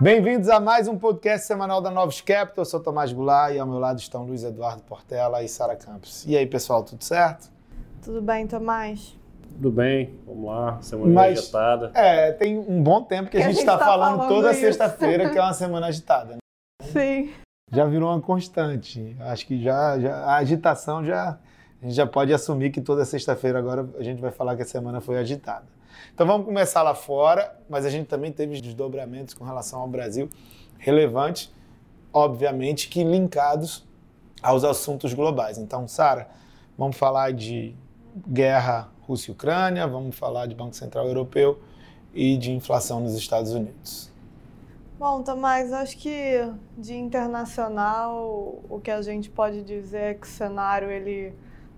Bem-vindos a mais um podcast semanal da Novos Capital. Eu sou Tomás Goulart e ao meu lado estão Luiz Eduardo Portela e Sara Campos. E aí, pessoal, tudo certo? Tudo bem, Tomás? Tudo bem, vamos lá, semana Mas, agitada. É, tem um bom tempo que, Que a gente está tá falando, falando toda sexta-feira que é uma semana agitada. né? Sim. Já virou uma constante. Acho que já, já a agitação já a gente já pode assumir que toda sexta-feira agora a gente vai falar que a semana foi agitada. Então vamos começar lá fora, mas a gente também teve desdobramentos com relação ao Brasil relevantes, obviamente que linkados aos assuntos globais. Então, Sara, vamos falar de guerra Rússia e Ucrânia, vamos falar de Banco Central Europeu e de inflação nos Estados Unidos. Bom, Tomás, acho que de internacional o que a gente pode dizer é que o cenário ele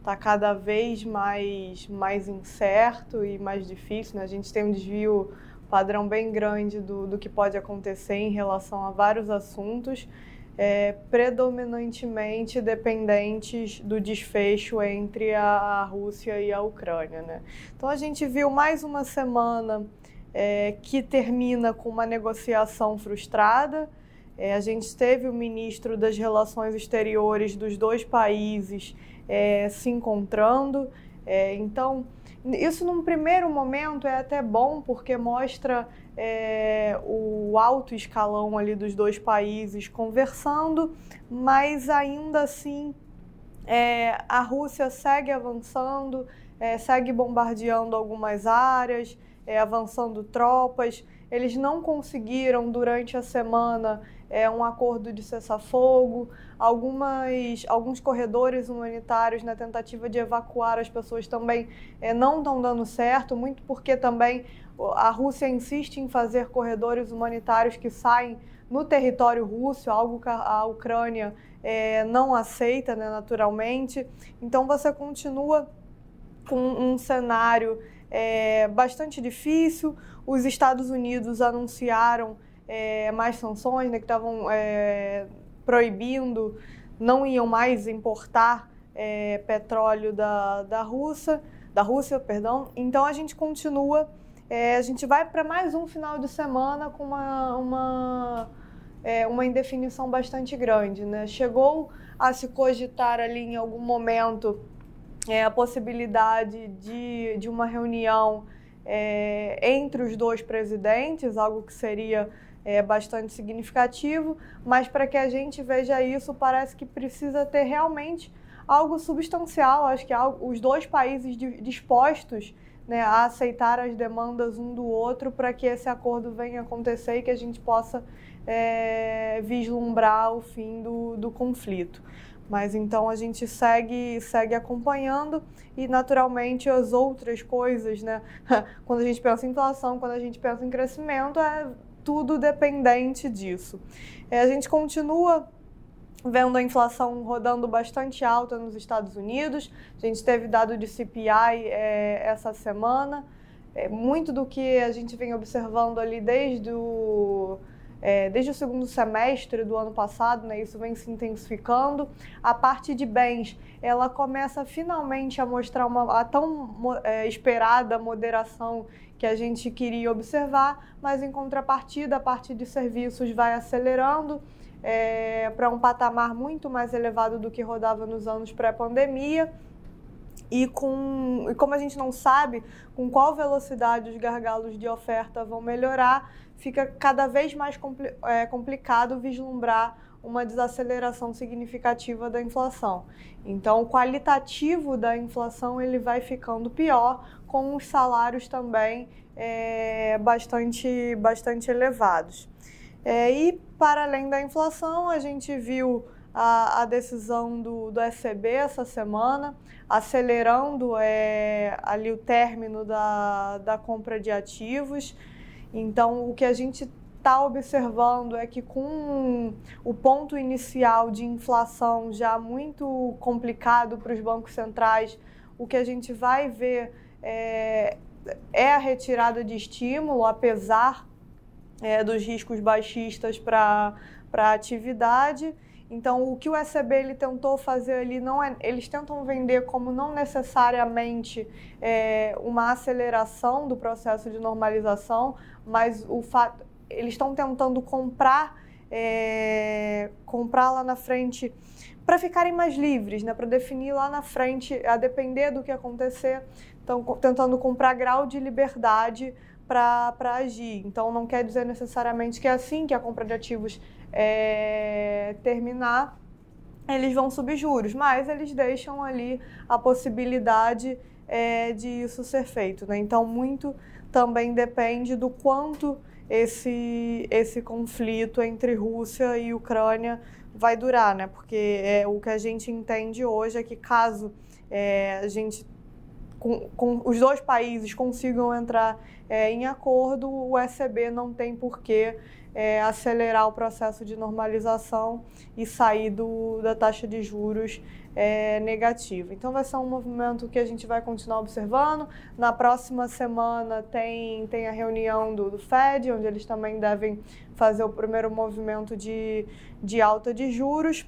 está cada vez mais, mais incerto e mais difícil. Né? A gente tem um desvio padrão bem grande do, do que pode acontecer em relação a vários assuntos, é, predominantemente dependentes do desfecho entre a, Rússia e a Ucrânia. Né? Então a gente viu mais uma semana é, que termina com uma negociação frustrada. É, a gente teve o ministro das Relações Exteriores dos dois países é, se encontrando. É, então, isso num primeiro momento é até bom, porque mostra é, o alto escalão ali dos dois países conversando, mas ainda assim é, a Rússia segue avançando, é, segue bombardeando algumas áreas, é, avançando tropas. Eles não conseguiram durante a semana é, um acordo de cessar-fogo. Algumas, alguns corredores humanitários na tentativa de evacuar as pessoas também é, não estão dando certo, muito porque também a Rússia insiste em fazer corredores humanitários que saem no território russo, algo que a Ucrânia é, não aceita né, naturalmente. Então você continua com um cenário é, bastante difícil. Os Estados Unidos anunciaram é, mais sanções, né, que estavam é, proibindo, não iam mais importar é, petróleo da, da Rússia, da Rússia, perdão. Então a gente continua, é, a gente vai para mais um final de semana com uma, uma, é, uma indefinição bastante grande. Né? Chegou a se cogitar ali em algum momento é, a possibilidade de, de uma reunião é, entre os dois presidentes, algo que seria é, bastante significativo, mas para que a gente veja isso, parece que precisa ter realmente algo substancial. Acho que os dois países di- dispostos né, a aceitar as demandas um do outro para que esse acordo venha acontecer e que a gente possa é, vislumbrar o fim do, do conflito. Mas então a gente segue, segue acompanhando e naturalmente as outras coisas, né? Quando a gente pensa em inflação, quando a gente pensa em crescimento, é tudo dependente disso. É, a gente continua vendo a inflação rodando bastante alta nos Estados Unidos. A gente teve dado de CPI é, essa semana. É, muito do que a gente vem observando ali desde o é, desde o segundo semestre do ano passado, né, isso vem se intensificando. A parte de bens, ela começa finalmente a mostrar uma a tão é, esperada moderação que a gente queria observar, mas em contrapartida, a parte de serviços vai acelerando é, para um patamar muito mais elevado do que rodava nos anos pré-pandemia. E, com, e como a gente não sabe com qual velocidade os gargalos de oferta vão melhorar, fica cada vez mais é, complicado vislumbrar uma desaceleração significativa da inflação. Então, o qualitativo da inflação ele vai ficando pior, com os salários também é, bastante, bastante elevados. É, e, para além da inflação, a gente viu a, a decisão do, do SCB essa semana, acelerando é, ali o término da, da compra de ativos. Então, o que a gente está observando é que com o ponto inicial de inflação já muito complicado para os bancos centrais, o que a gente vai ver é, é a retirada de estímulo, apesar é, dos riscos baixistas para a atividade. Então, o que o ECB ele tentou fazer ali não é, eles tentam vender como não necessariamente é, uma aceleração do processo de normalização, mas o fato eles estão tentando comprar, é, comprar lá na frente para ficarem mais livres, né? Para definir lá na frente, a depender do que acontecer, estão tentando comprar grau de liberdade para agir. Então, não quer dizer necessariamente que é assim que a compra de ativos é, terminar, eles vão subir juros, mas eles deixam ali a possibilidade é, de isso ser feito. Né? Então, muito também depende do quanto esse, esse conflito entre Rússia e Ucrânia vai durar, né? Porque é, o que a gente entende hoje é que caso é, a gente com, com, os dois países consigam entrar é, em acordo, o ECB não tem por que é, acelerar o processo de normalização e sair do, da taxa de juros é, negativa. Então, vai ser um movimento que a gente vai continuar observando. Na próxima semana tem, tem a reunião do, do Fed, onde eles também devem fazer o primeiro movimento de, de alta de juros.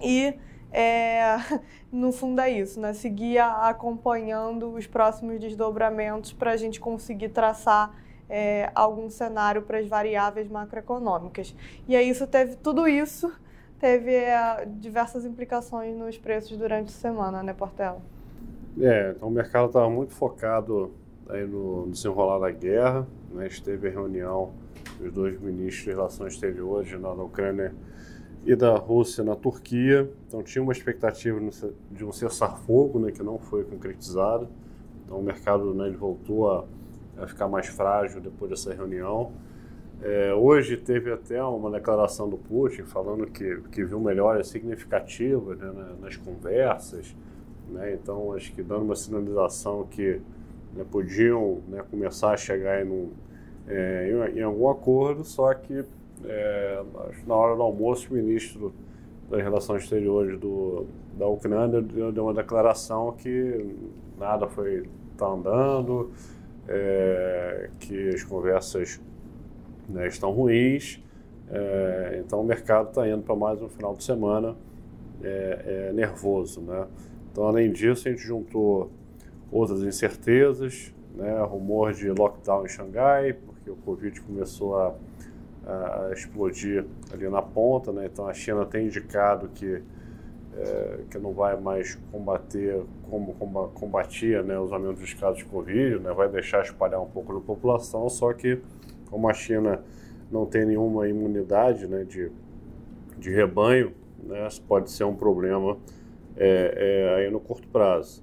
E é, no fundo é isso, né? Seguir acompanhando os próximos desdobramentos para a gente conseguir traçar é, algum cenário para as variáveis macroeconômicas. E aí isso teve tudo isso teve é, diversas implicações nos preços durante a semana, né, Portela? É, então o mercado estava muito focado aí no desenrolar da guerra, né? Esteve a reunião dos dois ministros de relações exteriores na Ucrânia e da Rússia na Turquia. Então tinha uma expectativa de um cessar-fogo, né, que não foi concretizado. Então o mercado né, ele voltou a vai ficar mais frágil depois dessa reunião. É, hoje teve até uma declaração do Putin falando que, que viu melhorias significativas né, nas conversas, né, então acho que dando uma sinalização que né, podiam né, começar a chegar em, é, em, em, algum acordo, só que é, na hora do almoço o ministro das Relações Exteriores do, da Ucrânia deu, deu uma declaração que nada foi tá andando, é, que as conversas né, estão ruins, é, então o mercado está indo para mais um final de semana é, é, nervoso. Né? Então, além disso, a gente juntou outras incertezas, né, rumor de lockdown em Xangai, porque o Covid começou a, a explodir ali na ponta, né? então a China tem indicado que é, que não vai mais combater como combatia né, os aumentos dos casos de Covid, né, vai deixar espalhar um pouco da população, só que como a China não tem nenhuma imunidade né, de, de rebanho, né, pode ser um problema é, é, aí no curto prazo.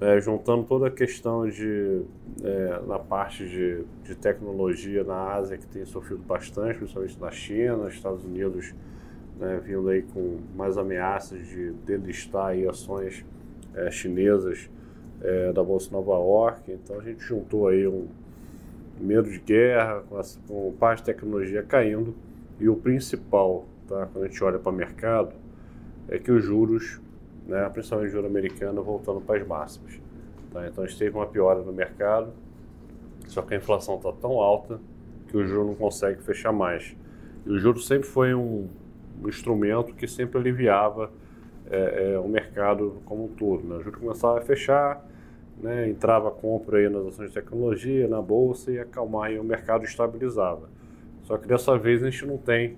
É, juntando toda a questão de é, na parte de, de tecnologia na Ásia que tem sofrido bastante, principalmente na China, Estados Unidos né, vindo aí com mais ameaças de delistar aí ações é, chinesas é, da Bolsa Nova York. Então a gente juntou aí um medo de guerra com, essa, com parte de tecnologia caindo e o principal, tá, quando a gente olha para o mercado, é que os juros, né, principalmente o juro americano, voltando para as máximas. Tá? Então a gente teve uma piora no mercado, só que a inflação está tão alta que o juro não consegue fechar mais. E o juro sempre foi um, um instrumento que sempre aliviava é, é, o mercado como um todo. Né? O juro começava a fechar, né? entrava compra aí nas ações de tecnologia, na bolsa e acalmar e o mercado estabilizava. Só que dessa vez a gente não tem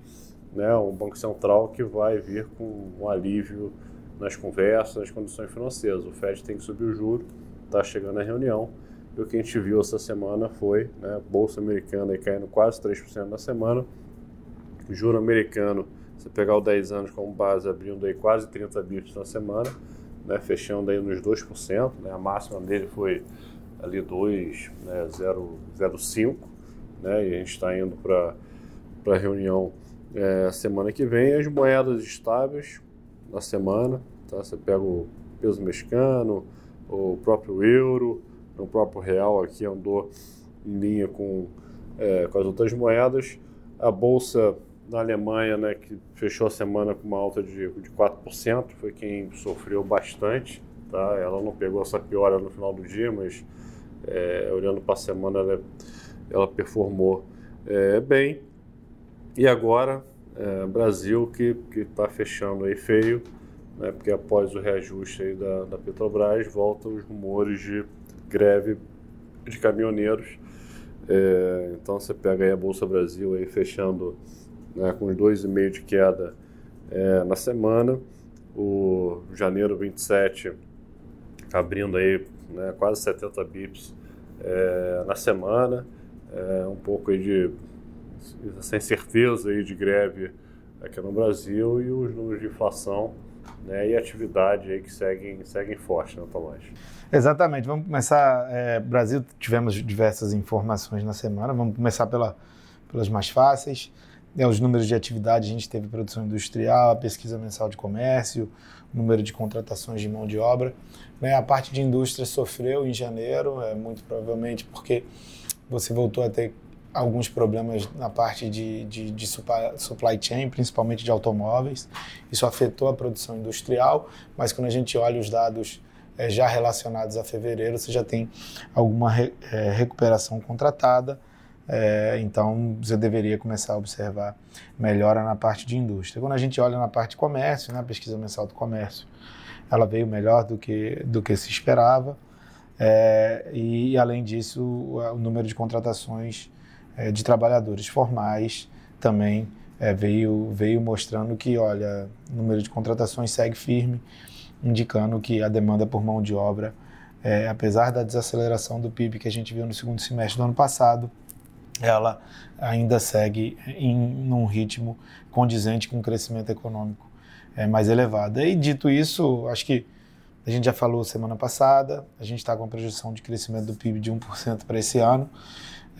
né, um Banco Central que vai vir com um alívio nas conversas, nas condições financeiras. O Fed tem que subir o juro, está chegando a reunião. E o que a gente viu essa semana foi né, Bolsa Americana aí caindo quase 3% na semana, juro americano você pegar o 10 anos como base, abrindo aí quase 30 bips na semana, né, fechando aí nos 2%, né, a máxima dele foi ali 2, né, 0,05, né, e a gente está indo para a reunião é, semana que vem. As moedas estáveis na semana, tá? você pega o peso mexicano, o próprio euro, o próprio real aqui andou em linha com, é, com as outras moedas. A bolsa na Alemanha, né, que fechou a semana com uma alta de, de 4%, foi quem sofreu bastante. Tá? Ela não pegou essa piora no final do dia, mas é, olhando para a semana ela, ela performou é, bem. E agora, é, Brasil que está fechando aí feio, né, porque após o reajuste da, da Petrobras, voltam os rumores de greve de caminhoneiros. É, então você pega aí a Bolsa Brasil aí fechando né, com 2,5% de queda é, na semana, o janeiro 27 abrindo aí né, quase 70 bips é, na semana, é, um pouco aí de sem certeza aí de greve aqui no Brasil e os números de inflação né, e atividade aí que seguem, seguem forte, né, Tomás? Exatamente. Vamos começar. É, Brasil, tivemos diversas informações na semana. Vamos começar pela, pelas mais fáceis. É, os números de atividade, a gente teve produção industrial, a pesquisa mensal de comércio, número de contratações de mão de obra. Né, a parte de indústria sofreu em janeiro, é, muito provavelmente porque você voltou a ter alguns problemas na parte de, de, de supply, chain, principalmente de automóveis. Isso afetou a produção industrial, mas quando a gente olha os dados é, já relacionados a fevereiro, você já tem alguma re, é, recuperação contratada, é, então você deveria começar a observar melhora na parte de indústria. Quando a gente olha na parte de comércio, na né, pesquisa mensal do comércio, ela veio melhor do que, do que se esperava, e além disso, o número de contratações é, de trabalhadores formais também é, veio, veio mostrando que, olha, o número de contratações segue firme, indicando que a demanda por mão de obra, é, apesar da desaceleração do PIB que a gente viu no segundo semestre do ano passado, ela ainda segue em num ritmo condizente com o crescimento econômico é, mais elevado. E dito isso, acho que a gente já falou semana passada, a gente está com a projeção de crescimento do PIB de 1% para esse ano.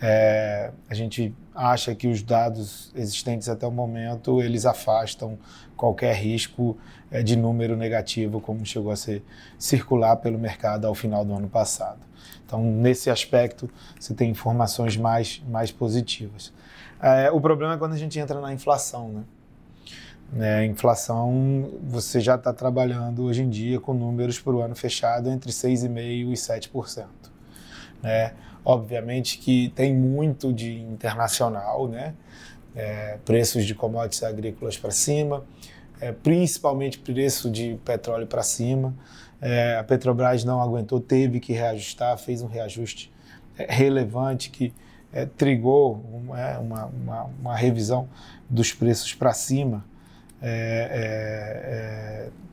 É, a gente acha que os dados existentes até o momento eles afastam qualquer risco é, de número negativo como chegou a ser circular pelo mercado ao final do ano passado. Então, nesse aspecto, você tem informações mais, mais positivas. É, o problema é quando a gente entra na inflação, né? É, inflação, você já está trabalhando hoje em dia com números para o ano fechado entre 6,5% e 7%. Né? Obviamente que tem muito de internacional, né? É, preços de commodities agrícolas para cima, é, principalmente preço de petróleo para cima. É, a Petrobras não aguentou, teve que reajustar, fez um reajuste é, relevante que é, trigou uma, é, uma, uma, uma, revisão dos preços para cima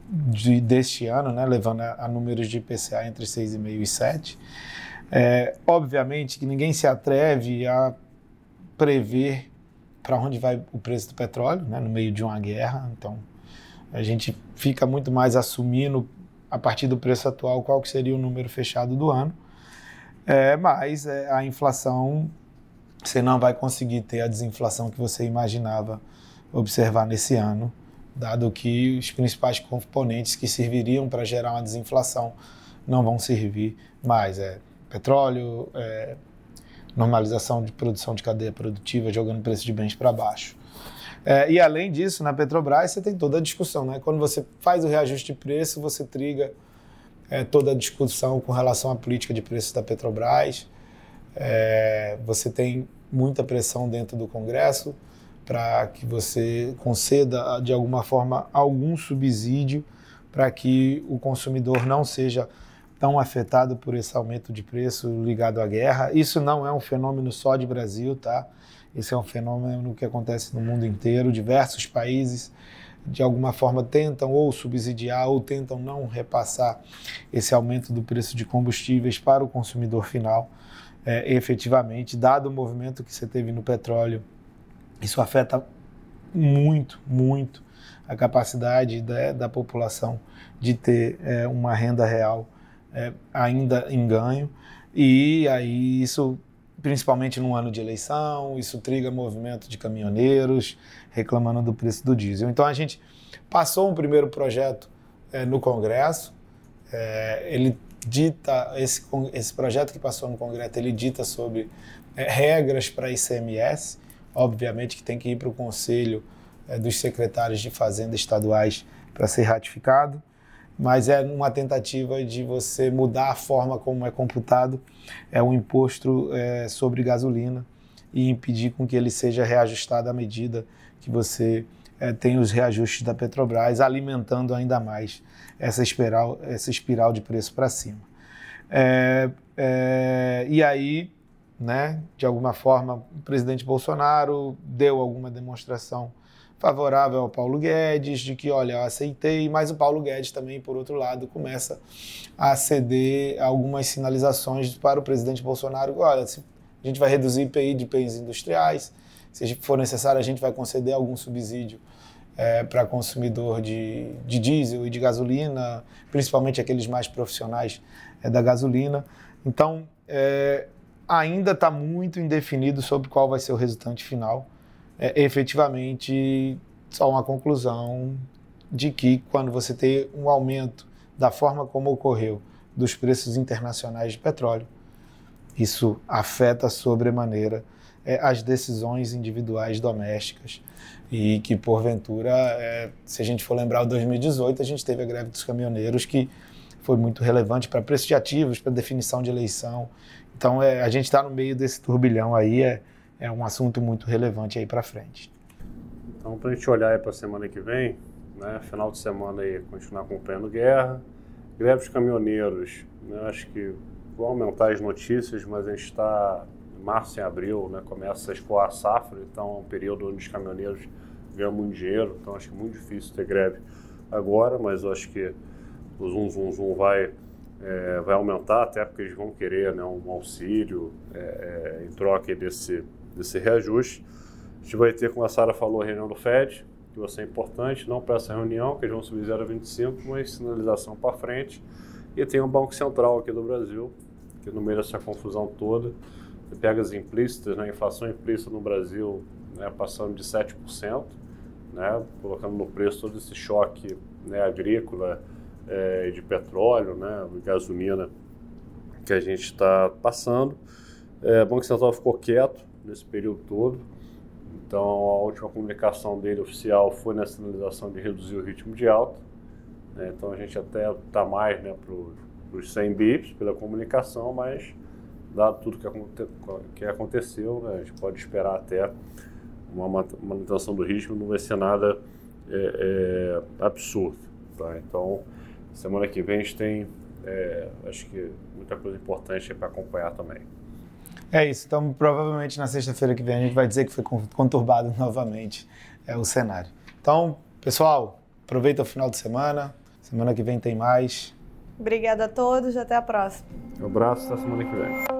de, deste ano, né, levando a, a números de IPCA entre 6,5 e 7. É, obviamente que ninguém se atreve a prever para onde vai o preço do petróleo, né, no meio de uma guerra. Então, a gente fica muito mais assumindo a partir do preço atual qual que seria o número fechado do ano. É, mas é, a inflação, você não vai conseguir ter a desinflação que você imaginava observar nesse ano, dado que os principais componentes que serviriam para gerar uma desinflação não vão servir mais. É, petróleo, é, normalização de produção de cadeia produtiva, jogando preço de bens para baixo. É, e além disso, na Petrobras você tem toda a discussão, né? Quando você faz o reajuste de preço, você triga é, toda a discussão com relação à política de preços da Petrobras. É, você tem muita pressão dentro do Congresso para que você conceda de alguma forma algum subsídio para que o consumidor não seja tão afetado por esse aumento de preço ligado à guerra. Isso não é um fenômeno só de Brasil, tá? Isso é um fenômeno que acontece no mundo inteiro. Diversos países, de alguma forma, tentam ou subsidiar ou tentam não repassar esse aumento do preço de combustíveis para o consumidor final. É, efetivamente, dado o movimento que você teve no petróleo, isso afeta muito, muito a capacidade da, da população de ter é, uma renda real é, ainda em ganho. E aí isso, principalmente no ano de eleição, isso triga movimento de caminhoneiros reclamando do preço do diesel. Então a gente passou um primeiro projeto é, no Congresso, é, ele dita, esse, esse projeto que passou no Congresso, ele dita sobre é, regras para ICMS, obviamente que tem que ir para o Conselho é, dos Secretários de Fazenda Estaduais para ser ratificado mas é uma tentativa de você mudar a forma como é computado é um imposto é, sobre gasolina e impedir com que ele seja reajustado à medida que você é, tem os reajustes da Petrobras, alimentando ainda mais essa espiral, essa espiral de preço para cima. É, é, e aí né? De alguma forma, o presidente Bolsonaro deu alguma demonstração favorável ao Paulo Guedes, de que, olha, eu aceitei, mas o Paulo Guedes também, por outro lado, começa a ceder algumas sinalizações para o presidente Bolsonaro, olha, a gente vai reduzir IPI de bens industriais, se for necessário a gente vai conceder algum subsídio é, para consumidor de, de diesel e de gasolina, principalmente aqueles mais profissionais é, da gasolina. Então, é, ainda está muito indefinido sobre qual vai ser o resultante final é efetivamente só uma conclusão de que quando você tem um aumento da forma como ocorreu dos preços internacionais de petróleo, isso afeta sobremaneira é, as decisões individuais domésticas e que porventura, é, se a gente for lembrar o 2018, a gente teve a greve dos caminhoneiros que foi muito relevante para preço de ativos, para definição de eleição. Então é, a gente está no meio desse turbilhão aí, é, é um assunto muito relevante aí para frente. Então, para a gente olhar para a semana que vem, né, final de semana aí, continuar acompanhando guerra, greve dos caminhoneiros, né, acho que vão aumentar as notícias, mas a gente está março e abril, né, começa a escoar a safra, então é um período onde os caminhoneiros ganham muito dinheiro, então acho que é muito difícil ter greve agora, mas eu acho que o zum zum zum vai é, vai aumentar até porque eles vão querer né, um auxílio é, é, em troca desse desse reajuste. A gente vai ter, como a Sara falou, a reunião do FED, que vai ser importante, não para essa reunião, que eles vão subir 0,25, mas sinalização para frente. E tem o Banco Central aqui do Brasil, que no meio dessa confusão toda, você pega as implícitas, né, a inflação implícita no Brasil né, passando de 7%, né, colocando no preço todo esse choque né, agrícola é, de petróleo, né, gasolina que a gente está passando. É, o Banco Central ficou quieto, nesse período todo. Então, a última comunicação dele oficial foi na sinalização de reduzir o ritmo de alta. Né? Então, a gente até está mais né, para os 100 bips pela comunicação, mas, dado tudo que, aconte que aconteceu, né, a gente pode esperar até uma manutenção do ritmo, não vai ser nada é, é, absurdo. Tá? Então, semana que vem a gente tem, é, acho que, muita coisa importante para acompanhar também. É isso. Então, provavelmente na sexta-feira que vem a gente vai dizer que foi conturbado novamente é, o cenário. Então, pessoal, aproveita o final de semana. Semana que vem tem mais. Obrigada a todos. Até a próxima. Um abraço. Até semana que vem.